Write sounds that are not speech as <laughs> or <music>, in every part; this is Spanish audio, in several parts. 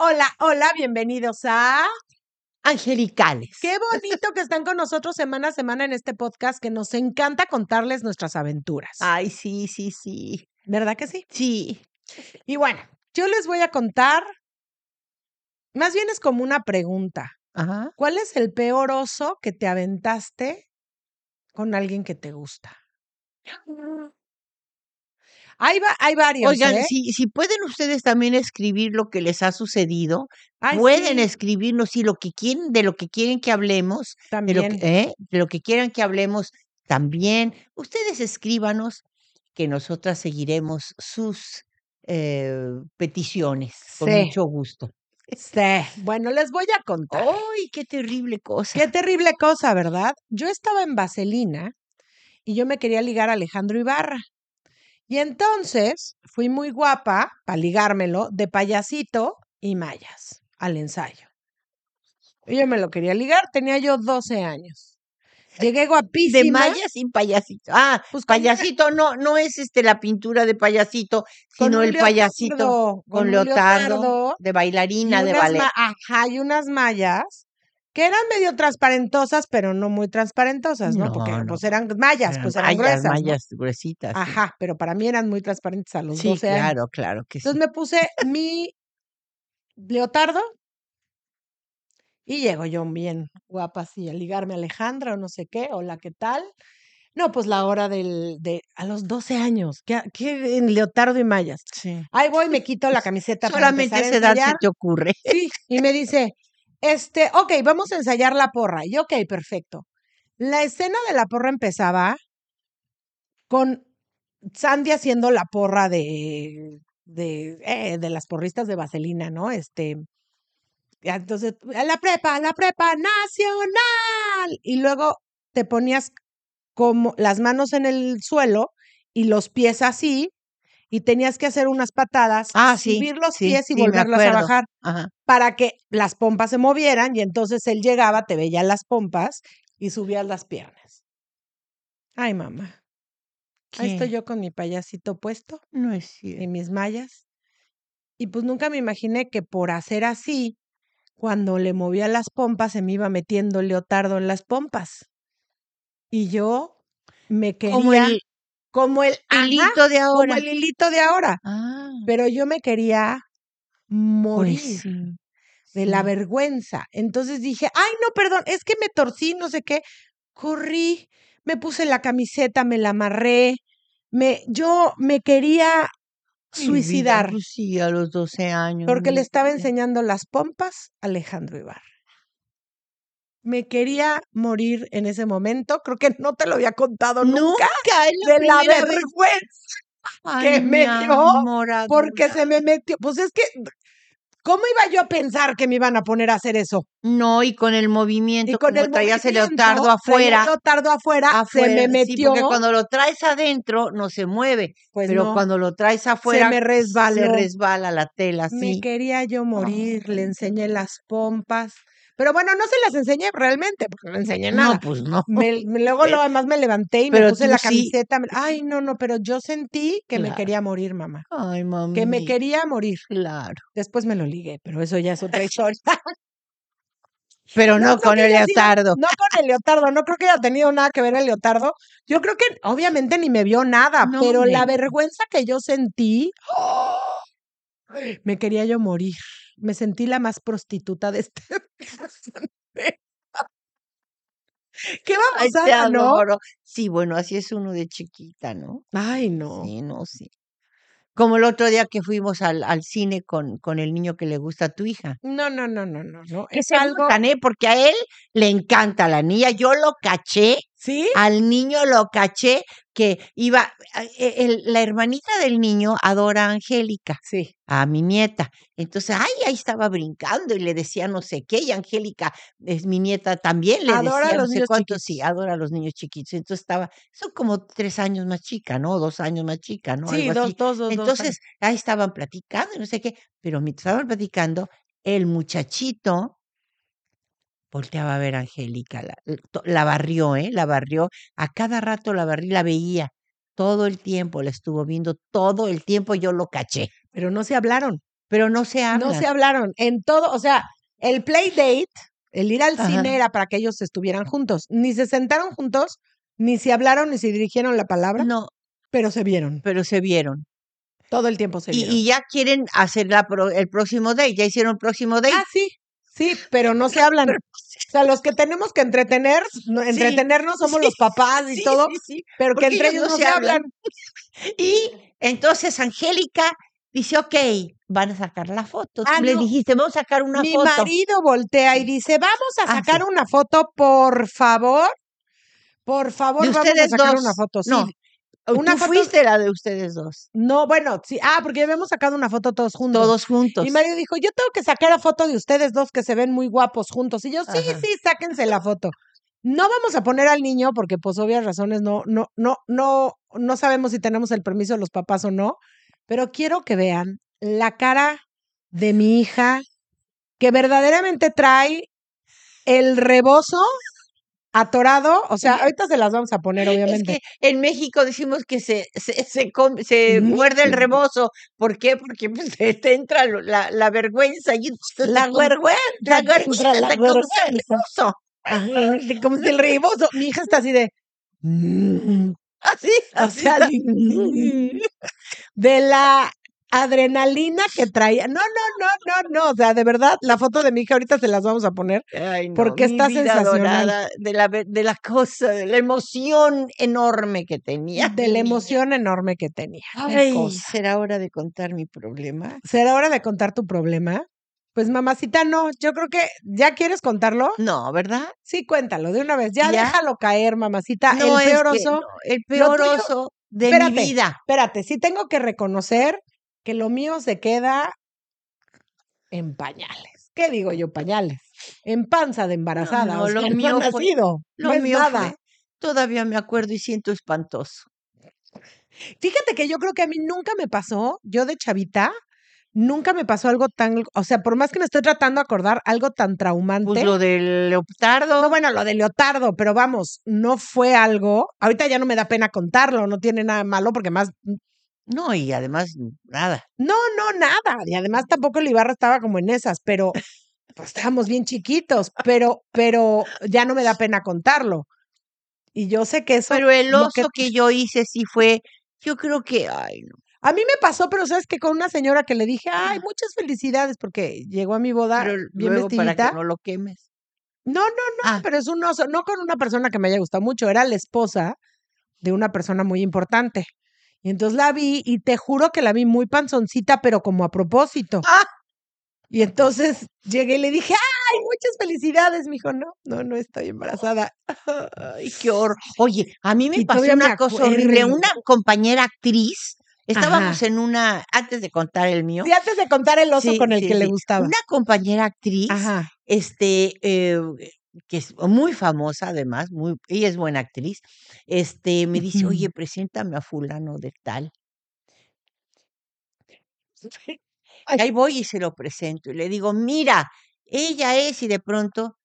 Hola, hola, bienvenidos a... Angelicales. Qué bonito que están con nosotros semana a semana en este podcast que nos encanta contarles nuestras aventuras. Ay, sí, sí, sí. ¿Verdad que sí? Sí. Y bueno, yo les voy a contar, más bien es como una pregunta. Ajá. ¿Cuál es el peor oso que te aventaste con alguien que te gusta? Hay, va- hay varios. Oigan, ¿eh? si, si pueden ustedes también escribir lo que les ha sucedido, Ay, pueden sí, escribirnos si lo que quieren, de lo que quieren que hablemos, de lo también. que, ¿eh? de lo que quieran que hablemos también. Ustedes escríbanos que nosotras seguiremos sus eh, peticiones con Sí. mucho gusto. Sí. Bueno, les voy a contar. ¡Ay, qué terrible cosa! Qué terrible cosa, ¿verdad? Yo estaba en Vaselina y yo me quería ligar a Alejandro Ibarra. Y entonces fui muy guapa para ligármelo de payasito y mallas al ensayo. Y yo me lo quería ligar, tenía yo 12 años. Llegué guapísima. De mallas y payasito. Ah, Pues con payasito no, no es este la pintura de payasito, con sino el payasito con un leotardo, leotardo de bailarina, de ballet. ajá, y unas mallas que eran medio transparentosas, pero no muy transparentosas, ¿no? No, Porque no. pues eran mallas, Eran pues eran mallas, gruesas. ¿no? mallas gruesitas. sí. Ajá, pero para mí eran muy transparentes a los Sí, 12 años. claro, claro que sí. Entonces me puse mi leotardo y llego yo bien guapa así a ligarme a Alejandra o no sé qué, hola, ¿qué tal? No, pues la hora del, de, a los 12 años, ¿qué, qué en leotardo y mallas? Sí. Ahí voy, me quito la <laughs> camiseta Solamente a esa edad se te ocurre. Sí, y me dice, este, ok, vamos a ensayar la porra. Y ok, perfecto. La escena de la porra empezaba con Sandy haciendo la porra de, de, eh, de las porristas de Vaselina, ¿no? Este, entonces, la prepa, la prepa nacional. Y luego te ponías como las manos en el suelo y los pies así, y tenías que hacer unas patadas, Ah, sí, subir los sí, pies y sí, volverlos a bajar Ajá. para que las pompas se movieran y entonces él llegaba, te veía las pompas y subías las piernas. Ay, mamá. Ahí estoy yo con mi payasito puesto No es y mis mallas. Y pues nunca me imaginé que por hacer así, cuando le movía las pompas, se me iba metiendo leotardo en las pompas. Y yo me quería Como el como el hilito de como ahora. el hilito de ahora. Ah, Pero yo me quería morir pues sí. de la vergüenza. Entonces dije, ay, no, perdón, es que me torcí, no sé qué. Corrí, me puse la camiseta, me la amarré, me, yo me quería suicidar pues sí, a los 12 años. porque le estaba enseñando las pompas a Alejandro Ibarra. Me quería morir en ese momento. Creo que no te lo había contado nunca. Nunca, es la de la vergüenza que me dio porque se me metió. Pues es que, ¿cómo iba yo a pensar que me iban a poner a hacer eso? No, y con el Y movimiento, con como el traías el leotardo afuera, el leotardo afuera, se afuera, me sí, metió, porque cuando lo traes adentro no se mueve, pues pero no, cuando lo traes se afuera me se resbaló. resbala la tela, Me sí. quería yo morir, le enseñé las pompas. Pero bueno, no se las enseñé realmente, porque no enseñé no, nada. pues no. Me, me- luego lo demás me levanté y me puse la sí. camiseta. me- Ay, no, no, pero yo sentí que me quería morir, mamá. Ay, mami. Que me quería morir. Claro. Después me lo ligué, pero eso ya es otra <laughs> historia. Pero no, No, con el leotardo. No con el leotardo, no creo que haya tenido nada que ver el leotardo. Yo creo que obviamente ni me vio nada, No, pero la vergüenza que yo sentí, Me quería yo morir. Me sentí la más prostituta de este. <laughs> Qué Ay, te babosada, ¿no? adoro. Sí, bueno, así es uno de chiquita, ¿no? Ay, no. Sí, no, sí. Como el otro día que fuimos al, al cine con, con el niño que le gusta a tu hija. No, no, no, no, no, no. Es algo. gustan, ¿eh? Porque a él le encanta la niña. Yo lo caché, ¿Sí? al niño lo caché que iba, a- e- el- la hermanita del niño adora a Angélica, Sí. a mi nieta. Entonces, ay, ahí estaba brincando y le decía no sé qué, y Angélica es mi nieta también, le Adora a decía no los sé niños cuánto, sí, chiquitos. adora a los niños chiquitos. Entonces estaba, son como tres años más chica, ¿no? Dos años más chica, ¿no? Sí, Algo dos, así. dos, dos, dos. Entonces, ahí estaban platicando y no sé qué, pero mientras estaban platicando, el muchachito volteaba a ver a Angélica, la, barrió, ¿eh? La barrió, a cada rato la barrí, la veía, todo el tiempo, la estuvo viendo, todo el tiempo yo lo caché, Pero no se hablaron. pero no se habla. No se hablaron. En todo, o sea, el play date, el ir al Ajá. cine era para que ellos estuvieran juntos. Ni se sentaron juntos, ni se hablaron, ni se dirigieron la palabra, No, pero se vieron. pero se vieron. Todo el tiempo se Y, vieron. y ya quieren hacer la pro- el próximo date, ya hicieron el próximo date. Ah, sí, sí, pero no se hablan. O sea, los que tenemos que entretener, no- Sí, entretenernos somos sí, los papás y sí, todo, pero que entre ellos no se hablan. <laughs> Y entonces Angélica dice, ok, van a sacar la foto. Tú Ah, le dijiste, vamos a sacar una Mi foto. marido voltea y dice, vamos a Ah, sacar una foto, por favor. Por favor, vamos a sacar dos. una foto. Sí. No, una Tú foto- fuiste la de ustedes dos, No, bueno, sí. Ah, porque habíamos sacado una foto todos juntos. todos juntos. Mi marido dijo, yo tengo que sacar la foto de ustedes dos que se ven muy guapos juntos. Y yo, sí, Ajá. sí, sáquense la foto. No vamos a poner al niño porque, pues, obvias razones, no, no, no, no, no sabemos si tenemos el permiso de los papás o no. Pero quiero que vean la cara de mi hija que verdaderamente trae el rebozo atorado. O sea, ahorita se las vamos a poner, Es obviamente. que en México decimos que se, se, se, come- se Mm. muerde el rebozo. ¿Por qué? Porque pues, <laughs> te, te entra la, la vergüenza. Y La te vergüenza, la te vergüenza, la te comes el vergüenza. rebozo. Ajá, como si el <laughs> rebozo. Mi hija está así de. "Mm". Así, O así sea, así, "Mm". <laughs> de la adrenalina que traía. No, no, no, no, no. O sea, de verdad, la foto de mi hija ahorita se las vamos a poner. Ay, no, porque está sensacional. de la, de la cosa, de la emoción enorme que tenía. De la emoción enorme que tenía. Ay, será hora de contar mi problema. ¿Será hora de contar tu problema? Pues mamacita, no. Yo creo que ya quieres contarlo. No, ¿verdad? Sí, cuéntalo de una vez. Ya, ¿Ya? déjalo caer, mamacita. no, el peor oso. no, el peor oso de Espérate. mi vida. Espérate, sí tengo que reconocer que lo mío se queda en pañales. ¿Qué digo yo, pañales? En panza de embarazada. no, lo mío fue- nacido. Lo no mío nada. fue- todavía me acuerdo y siento espantoso. Fíjate que yo creo que a mí nunca me pasó, yo de chavita, nunca me pasó algo tan, o sea, por más que me estoy tratando de acordar, algo tan traumante. Pues lo del leopardo. No, bueno, lo de Leotardo, pero vamos, no fue algo. Ahorita ya no me da pena contarlo, no tiene nada malo, porque más. No, y además, nada. No, no, nada. Y además tampoco el Ibarra estaba como en esas, pero pues estábamos bien chiquitos, pero, pero ya no me da pena contarlo. Y yo sé que eso. Pero el oso que... yo hice sí fue, yo creo que, ay, no. A mí me pasó, pero sabes que con una señora que le dije, ay, muchas felicidades, porque llegó a mi boda Pero bien luego para vestidita. que no lo quemes. No, no, no, Ah. pero es un oso, no con una persona que me haya gustado mucho, era la esposa de una persona muy importante. Y entonces la vi y te juro que la vi muy panzoncita, pero como a propósito. Ah. Y entonces llegué y le dije, ay, muchas felicidades. Me dijo, no, no, no estoy embarazada. <laughs> Ay, qué horror. Oye, a mí me Y pasó me una cosa horrible. Una compañera actriz, estábamos Ajá. en una, antes de contar el mío. Sí, antes de contar el oso Sí, con el sí, que le gustaba. Una compañera actriz, Ajá. este, eh, que es muy famosa además, muy, ella es buena actriz, este, me dice, oye, preséntame a fulano de tal. <laughs> Y ahí voy y se lo presento y le digo, mira, ella es y de pronto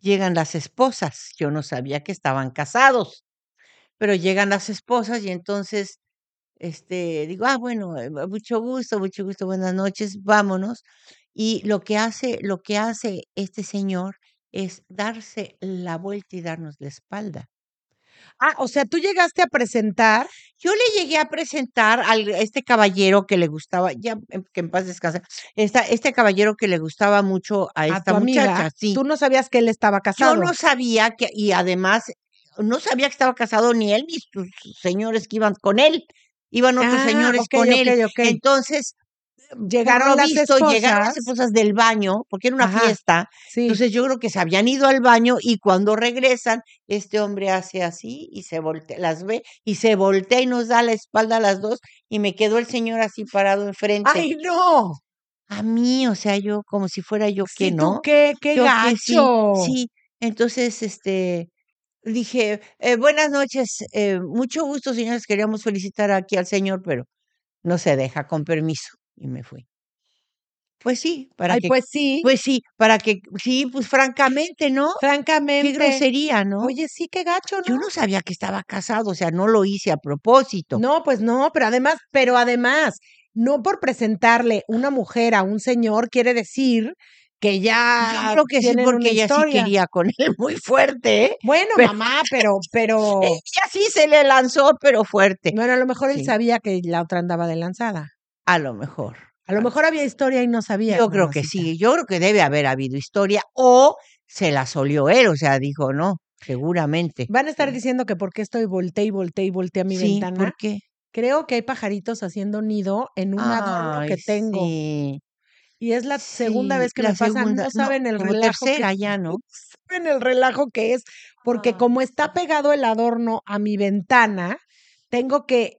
llegan las esposas. Yo no sabía que estaban casados, pero llegan las esposas y entonces, este, digo, ah, bueno, eh, mucho gusto, mucho gusto, buenas noches, vámonos. Y lo que hace, lo que hace este señor es darse la vuelta y darnos la espalda. Ah, o sea, tú llegaste a presentar. Yo le llegué a presentar a este caballero que le gustaba, ya que en paz descanse, esta, este caballero que le gustaba mucho a esta tu amiga, muchacha. Sí. Tú no sabías que él estaba casado. Yo no sabía que, y además, no sabía que estaba casado ni él ni sus señores que iban con él. Iban otros Ah, señores con él. ok. Entonces, Llegaron por lo las visto, llegaron las esposas. esposas del baño, porque era una Ajá. fiesta. Sí. Entonces yo creo que se habían ido al baño y cuando regresan, este hombre hace así y se voltea, las ve y se voltea y nos da la espalda a las dos y me quedó el señor así parado enfrente. ¡Ay, no! A mí, o sea, yo como si fuera yo que Sí, tú no. qué, qué Yo que gacho. sí, sí. Entonces, este, dije, eh, buenas noches, eh, mucho gusto, señores, queríamos felicitar aquí al señor, pero no se deja, con permiso. Y me fui. Pues sí, para Ay, que, pues sí, pues sí, para que, sí, pues francamente, ¿no? Qué francamente. grosería, ¿no? Oye, sí, qué gacho, ¿no? Yo no sabía que estaba casado, o sea, no lo hice a propósito. No, pues no, pero además, pero además, no por presentarle una mujer a un señor quiere decir que ya Yo creo que sí, porque ella historia. sí quería con él muy fuerte, ¿eh? Bueno, Pero- mamá, <laughs> pero, pero, Ella sí se le lanzó, pero fuerte. bueno, a lo mejor él Sí. sabía que la otra andaba de lanzada. A lo mejor. A lo mejor había historia y no sabía. Yo creo que sí, yo creo que debe haber habido historia o se la solió él, o sea, dijo, no, seguramente. Van a estar diciendo que por qué estoy volteé y volteé y volteé a mi sí, ventana. ¿por qué? Creo que hay pajaritos haciendo nido en un adorno que tengo. sí, Y es la segunda vez que la me pasa. segunda- no saben el relajo. que- ya, ¿no? <laughs> saben el relajo que es, porque Ah. como está pegado el adorno a mi ventana, tengo que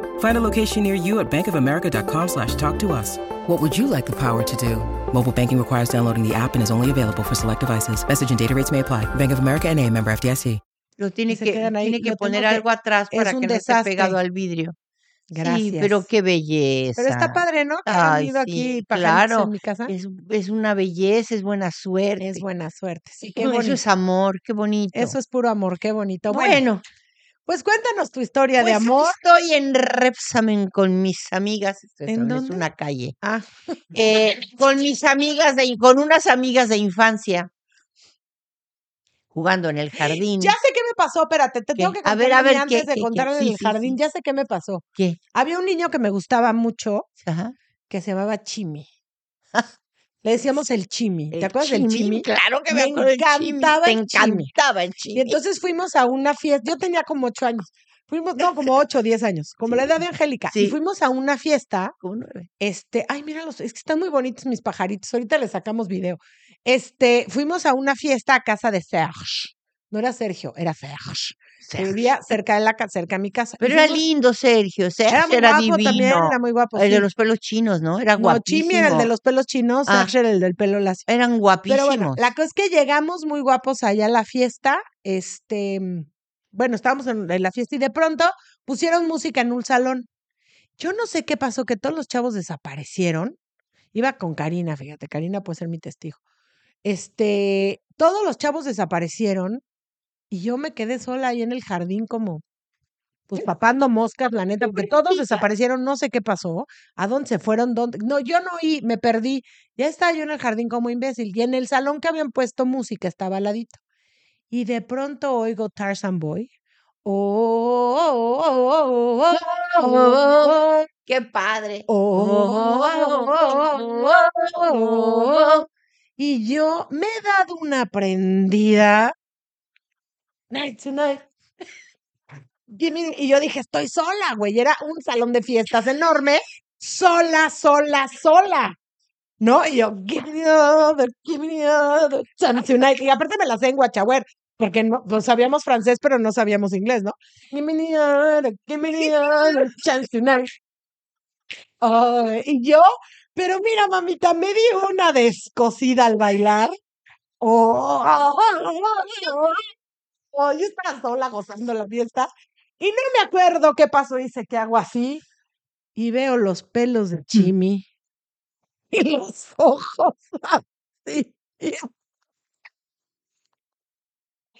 Find a location near you at bankofamerica.com slash talk to us. What would you like the power to do? Mobile banking requires downloading the app and is only available for select devices. Message and data rates may apply. Bank of America and a member FDIC. Lo tiene que, ahí, tiene que poner que- algo atrás es para un que no esté pegado al vidrio. Gracias. Sí, pero qué belleza. Pero está padre, ¿no? Que Ay, ido sí, aquí claro. en mi casa. Es, es una belleza, es buena suerte. Es buena suerte. Sí, qué No, eso es amor, qué bonito. Eso es puro amor, qué bonito. Bueno, bueno. Pues cuéntanos tu historia de pues amor. Estoy en Repsamen con mis amigas. Esto ¿En es dónde? una calle. Ah, <laughs> Eh, con mis amigas, de, con unas amigas de infancia. Jugando en el jardín. ya sé qué me pasó, espérate, te ¿Qué? tengo que A contar ver, a a mí ver, antes ¿qué, de qué? contar en Sí, el sí, jardín, sí. ya sé qué me pasó. ¿Qué? Había un niño que me gustaba mucho Ajá. que se llamaba Chimi. Le decíamos el Chimi. ¿Te El acuerdas del Chimi? Claro que me, Me acuerdo Chimi. encantaba Te el Chimi. encantaba el chimi. Y entonces fuimos a una fiesta, yo tenía como ocho años, fuimos, no, como ocho o diez años, como la edad de Angélica. Y fuimos a una fiesta, Como nueve. este, ay, míralos, es que están muy bonitos mis pajaritos, ahorita les sacamos video. Este, fuimos a una fiesta a casa de Serge. No era Sergio, era Serge. Que vivía cerca de la ca- cerca de mi casa. Pero era lindo, Sergio. Sergio Era era, muy guapo divino. también, era muy guapo. el sí. de los pelos chinos, ¿no? Era no, guapísimo. Chimi era el de los pelos chinos, Ah. Serge era el del pelo lacio. Eran guapísimos. Pero bueno, la cosa es que llegamos muy guapos allá a la fiesta. Este, bueno, estábamos en, en la fiesta y de pronto pusieron música en un salón. Yo no sé qué pasó, que todos los chavos desaparecieron. Iba con Karina, fíjate, Karina puede ser mi testigo. Este, todos los chavos desaparecieron y yo me quedé sola ahí en el jardín como, pues papando moscas, la neta, porque todos desaparecieron, no sé qué pasó, a dónde se fueron, dónde, no, yo no oí, me perdí, ya estaba yo en el jardín como imbécil y en el salón que habían puesto música estaba al ladito. Y de pronto oigo Tarzan Boy. Oh, oh, oh, oh, oh, oh, oh, ¡Qué padre! oh, oh, oh, oh, oh, oh. Y yo me he dado una prendida. Night tonight. Y yo dije, estoy sola, güey. Era un salón de fiestas enorme. Sola, sola, sola. ¿No? Y yo, give me other, give me other chance tonight. Y aparte me la sé en guachagüer, porque no, sabíamos francés, pero no sabíamos inglés, ¿no? Give me other, give me <laughs> other chance tonight. Ay, y yo, pero mira, mamita, me di una descosida al bailar. Oh, <laughs> oh, yo estaba sola gozando la fiesta. Y no me acuerdo qué pasó, hice que hago así. y veo los pelos de Chimi <laughs> y los ojos <laughs> así.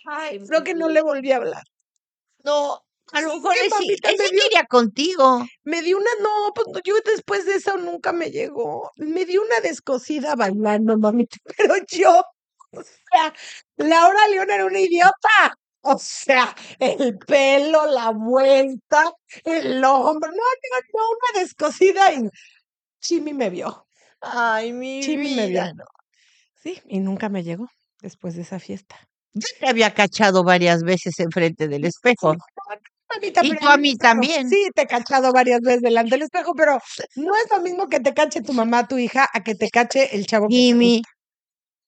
Ay, creo que no le volví a hablar. No, a lo mejor él sí, quería contigo. Me dio una, no, pues yo después de eso nunca me llegó. Me dio una descosida bailando, mamita, <laughs> pero yo, o sea, Laura León era una idiota. O sea, el pelo, la vuelta, el hombro, no, no, no, una descosida y Chimi me vio. Ay, mi Chimi me vio. vida. no. Sí, y nunca me llegó después de esa fiesta. Yo te había cachado varias veces enfrente del espejo. Mamita, Y pero tú en a mí también. Sí, te he cachado varias veces delante del espejo, pero no es lo mismo que te cache tu mamá, tu hija, a que te cache el chavo Jimmy.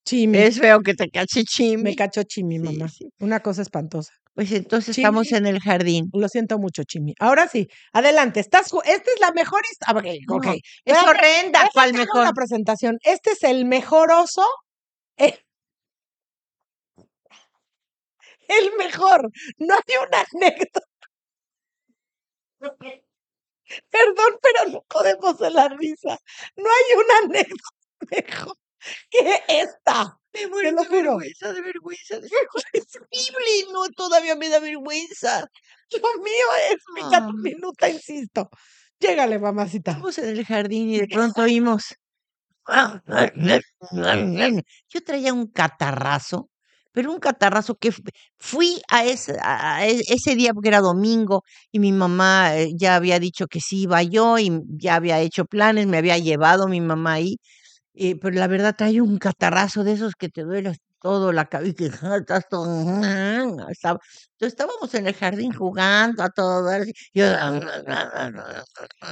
Chimi. es feo que te cache Me Chimi. cachó Chimi, Sí, mamá. sí. Una cosa espantosa. Pues entonces estamos Chimi. en el jardín. Lo siento mucho, Chimi. Ahora sí, adelante. Estás, esta es la mejor historia. No, ok. Es Espérate, horrenda, ¿cuál mejor? Una presentación. Este es el mejor oso. eh, El mejor. No hay una anécdota. Perdón, pero no podemos de la risa. No hay una anécdota mejor <laughs> que esta. Me muero de vergüenza, de vergüenza. de- <laughs> Es horrible, no, todavía me da vergüenza. Dios mío, explica tu Ah. minuta, insisto. Llégale, mamacita. Estamos en el jardín y de pronto oímos. <laughs> Yo traía un catarrazo, pero un catarrazo que fu- fui a ese, a e- ese día porque era domingo y mi mamá eh, ya había dicho que sí iba yo y ya había hecho planes, me había llevado mi mamá ahí, eh, pero la verdad traía un catarrazo de esos que te duele todo la cabeza, que estás todo, estaba- entonces estábamos en el jardín jugando a todo, yo,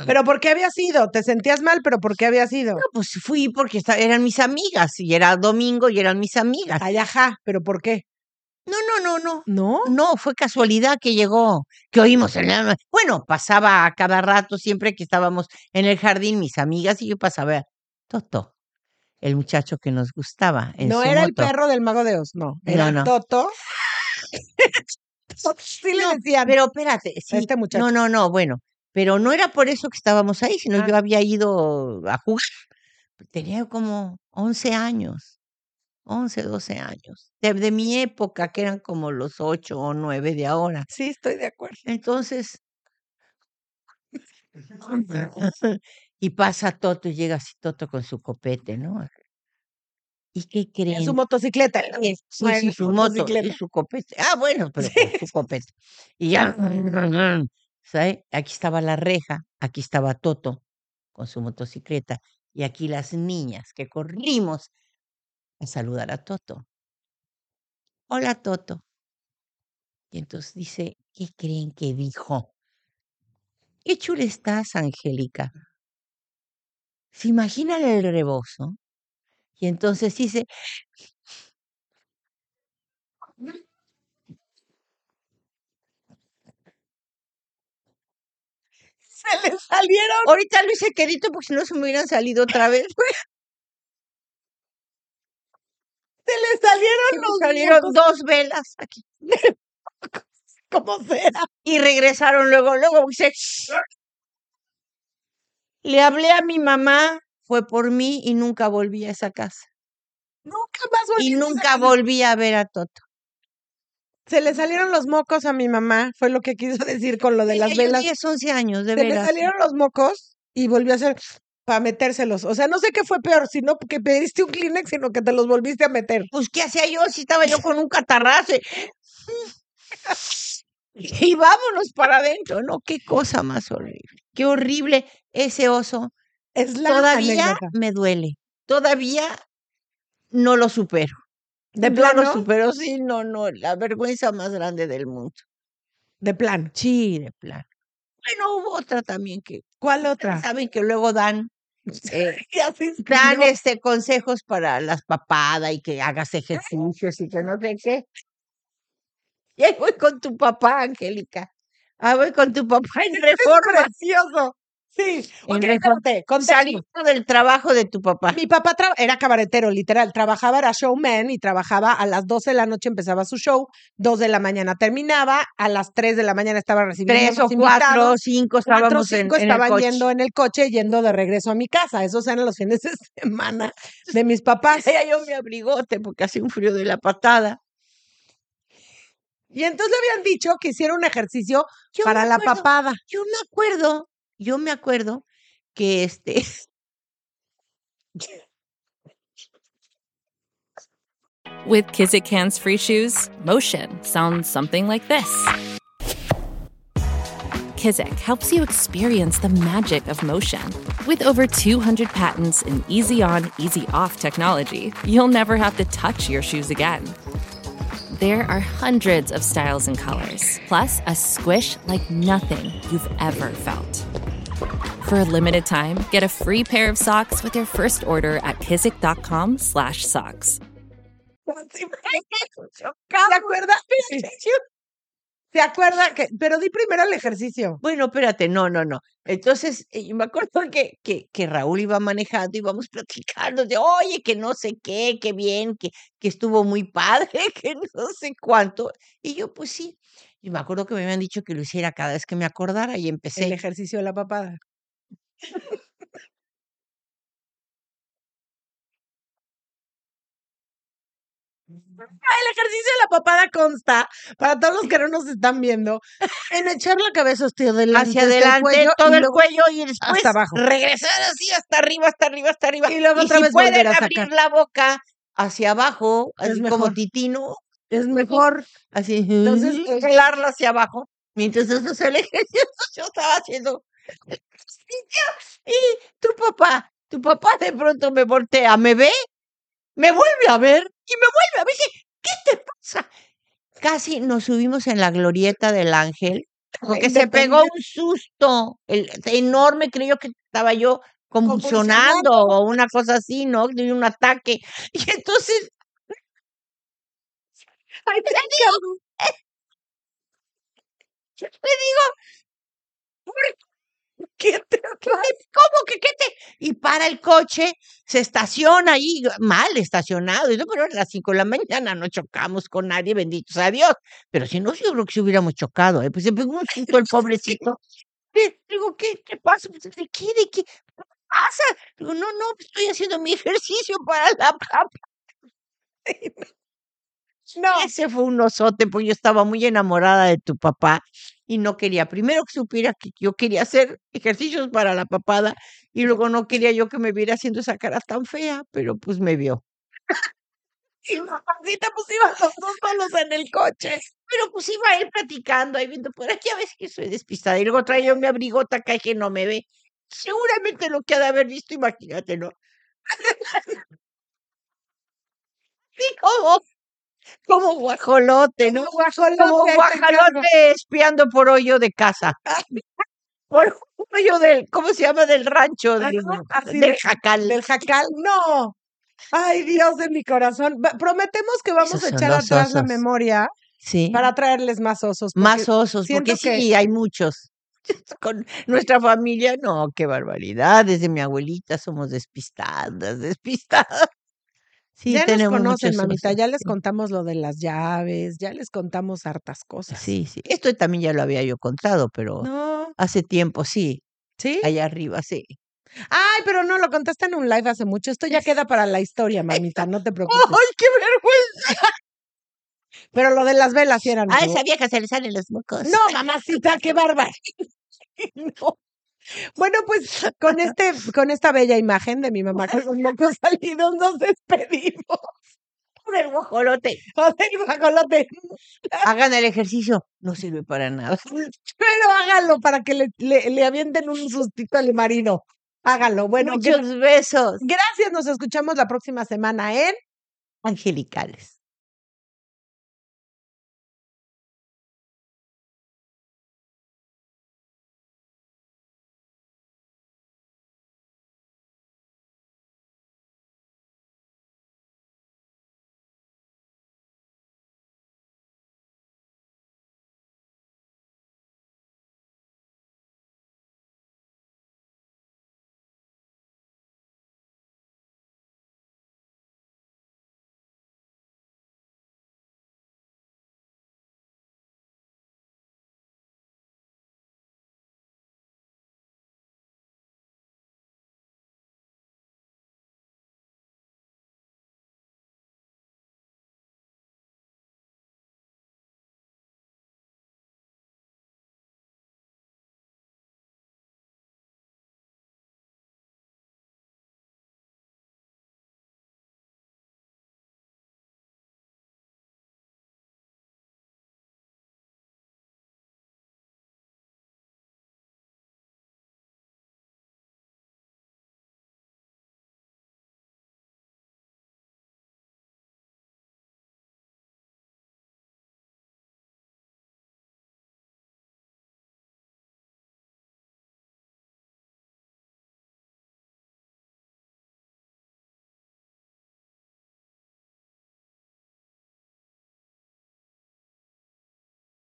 ¿Pero por qué había sido? ¿Te sentías mal, pero por qué había sido? No, pues fui porque eran mis amigas y era domingo y eran mis amigas. Ay, ajá, ¿pero por qué? No, no, no, no. ¿No? No, fue casualidad que llegó, que oímos en la... Bueno, pasaba a cada rato, siempre que estábamos en el jardín, mis amigas y yo pasaba Toto, el muchacho que nos gustaba. En No su era el perro del mago de Oz, no. Era no. Toto. <laughs> sí le No, decían. Pero espérate, sí, este muchacho. no, no, no, bueno, pero no era por eso que estábamos ahí, sino Ah. yo había ido a jugar. Tenía como 11 años, 11, 12 años, de, de mi época, que eran como los 8 o 9 de ahora. Sí, estoy de acuerdo. Entonces, <laughs> <laughs> y pasa Toto y llega así Toto con su copete, ¿no? ¿Y qué creen? En su motocicleta. él, Sí, sí, su su moto y motocicleta. su copete. Ah, bueno, pero <laughs> con su copete. Y ya, ¿sabe? Aquí estaba la reja, aquí estaba Toto con su motocicleta y aquí las niñas que corrimos a saludar a Toto. Hola, Toto. Y entonces dice, ¿qué creen que dijo? Qué chula estás, Angélica. ¿Se imaginan el rebozo? Y entonces dice, Se le salieron, ahorita lo hice quedito porque si no se me hubieran salido otra vez. se le salieron Se los salieron mocos dos velas aquí. <laughs> como sea. Y regresaron luego, luego dice, le hablé a mi mamá, fue por mí y nunca volví a esa casa. Nunca más volví Y a nunca casa. volví a ver a Toto. Se le salieron los mocos a mi mamá, fue lo que quiso <laughs> decir con lo de las Tenía yo velas. 10, 11 años, de Se le salieron los mocos y volvió a hacer para metérselos. O sea, no sé qué fue peor, si no que pediste un Kleenex, sino que te los volviste a meter. Pues, ¿qué hacía yo si estaba yo con un catarrazo? <laughs> <laughs> Y vámonos para adentro, ¿no? Qué cosa más horrible. Qué horrible ese oso. Es la Todavía anécdota. me duele. Todavía no lo supero. De no plano, lo supero, sí, no, no. La vergüenza más grande del mundo. de plano. Sí, de plano. Bueno, hubo otra también que ¿Cuál otra? saben que luego dan, eh, <laughs> dan este consejos para las papadas y que hagas ejercicios y que no sé qué. <laughs> Y ahí voy con tu papá, Angélica. Ah, voy con tu papá en <laughs> Es reforma. precioso. Sí, En ok, rejo- espérate, contexto. Saliendo del trabajo de tu papá. Mi papá era cabaretero, literal. Trabajaba, era showman y trabajaba a las 12 de la noche empezaba su show, 2 de la mañana terminaba, a las 3 de la mañana estaba recibiendo Tres o los invitados, cuatro, cinco cuatro o estábamos en, cinco en el estaban coche. yendo en el coche, yendo de regreso a mi casa. Esos eran los fines de <laughs> semana de mis <laughs> papás. Traía yo mi abrigote porque hacía un frío de la patada. Y entonces le habían dicho que hiciera un ejercicio Yo para me la papada. Yo me acuerdo, yo me acuerdo que este <laughs> With Kizik hands free shoes, motion sounds something like this. Kizik helps you experience the magic of motion. With over 200 patents and easy on, easy off technology, you'll never have to touch your shoes again. There are hundreds of styles and colors, plus a squish like nothing you've ever felt. For a limited time, get a free pair of socks with your first order at kizik.com slash socks. ¿Se acuerda? ¿Se acuerda que? Pero di primero el ejercicio. Bueno, espérate, no, no, no. Entonces, eh, yo me acuerdo <laughs> que, que, que Raúl iba manejando, íbamos platicando de, oye, que no sé qué, qué bien, que, que estuvo muy padre, <laughs> que no sé cuánto. Y yo, pues sí. Y me acuerdo que me habían dicho que lo hiciera cada vez que me acordara y El empecé. ejercicio de la papada. El ejercicio de la papada consta, para todos los que no nos están viendo, en echar la cabeza hacia adelante, Hacia hasta el adelante, cuello, todo y el cuello y después hasta abajo. regresar así hasta arriba, hasta arriba, hasta arriba. Y luego otra si vez pueden a abrir la boca hacia abajo, Es así como mejor. titino, Es mejor. así, Entonces, <laughs> jalarla hacia abajo. Mientras haces el ejercicio, yo estaba haciendo y tu papá, tu papá de pronto me voltea, me ve, me vuelve a ver y me vuelve a ver. ¿qué te pasa? Casi nos subimos en la glorieta del ángel porque se pegó un susto el, enorme, creyó que estaba yo convulsionando o una cosa así, ¿no? De un ataque. Y entonces Ay, le digo, <laughs> le digo, ¿qué <laughs> te ¿Cómo que qué te? Y para el coche, se estaciona ahí, mal estacionado. Y no, pero a las 5 de la mañana no chocamos con nadie, benditos a Dios. Pero si no, yo creo que si hubiéramos chocado, ¿eh? Pues se pegó un <laughs> susto el pobrecito. Digo, ¿qué te pasa? Pues, ¿De qué? ¿De qué? ¿Qué pasa? Digo, no, no, estoy haciendo mi ejercicio para la <laughs> papa. No. Ese fue un osote, porque yo estaba muy enamorada de tu papá y no quería, primero que supiera que yo quería hacer ejercicios para la papada y luego no quería yo que me viera haciendo esa cara tan fea, pero pues me vio. Y mamacita, pues iban los dos solos en el coche. Pero pues iba él platicando ahí viendo por aquí, a veces que soy despistada y luego traía mi abrigota acá que no me ve. Seguramente lo que ha de haber visto, imagínate, ¿no? <laughs> Como, guajolote, ¿no? Guajolote, como guajolote espiando por hoyo de casa. <laughs> Por hoyo del, ¿cómo se llama? Del rancho, del, así del de- jacal. Del jacal, no. Ay, Dios de mi corazón. Prometemos que vamos Esos a echar atrás la memoria Sí. para traerles más osos. Más osos, porque que- sí, hay muchos. <laughs> Con nuestra familia, no, qué barbaridad. Desde mi abuelita somos despistadas, <laughs> despistadas. Sí, ya nos tenemos conocen, mamita, ya les contamos lo de las llaves, ya les contamos hartas cosas. Sí, sí. Esto también ya lo había yo contado, pero No, hace tiempo, sí. ¿sí? Allá arriba, sí. Ay, pero no, lo contaste en un live hace mucho. Esto ya queda para la historia, <laughs> mamita, no te preocupes. ¡Ay, qué vergüenza! <laughs> Pero lo de las velas sí eran. A esa vieja se le salen los mocos. No, mamacita, qué bárbara. <laughs> No. Bueno, pues con este, con esta bella imagen de mi mamá con los mocos salidos, nos despedimos. del guajolote. Joder, guajolote. Hagan el ejercicio. No sirve para nada. Pero hágalo para que le, le, le avienten un sustito al marino. Hágalo. Bueno, Muchos besos gracias. Nos escuchamos la próxima semana en angelicales.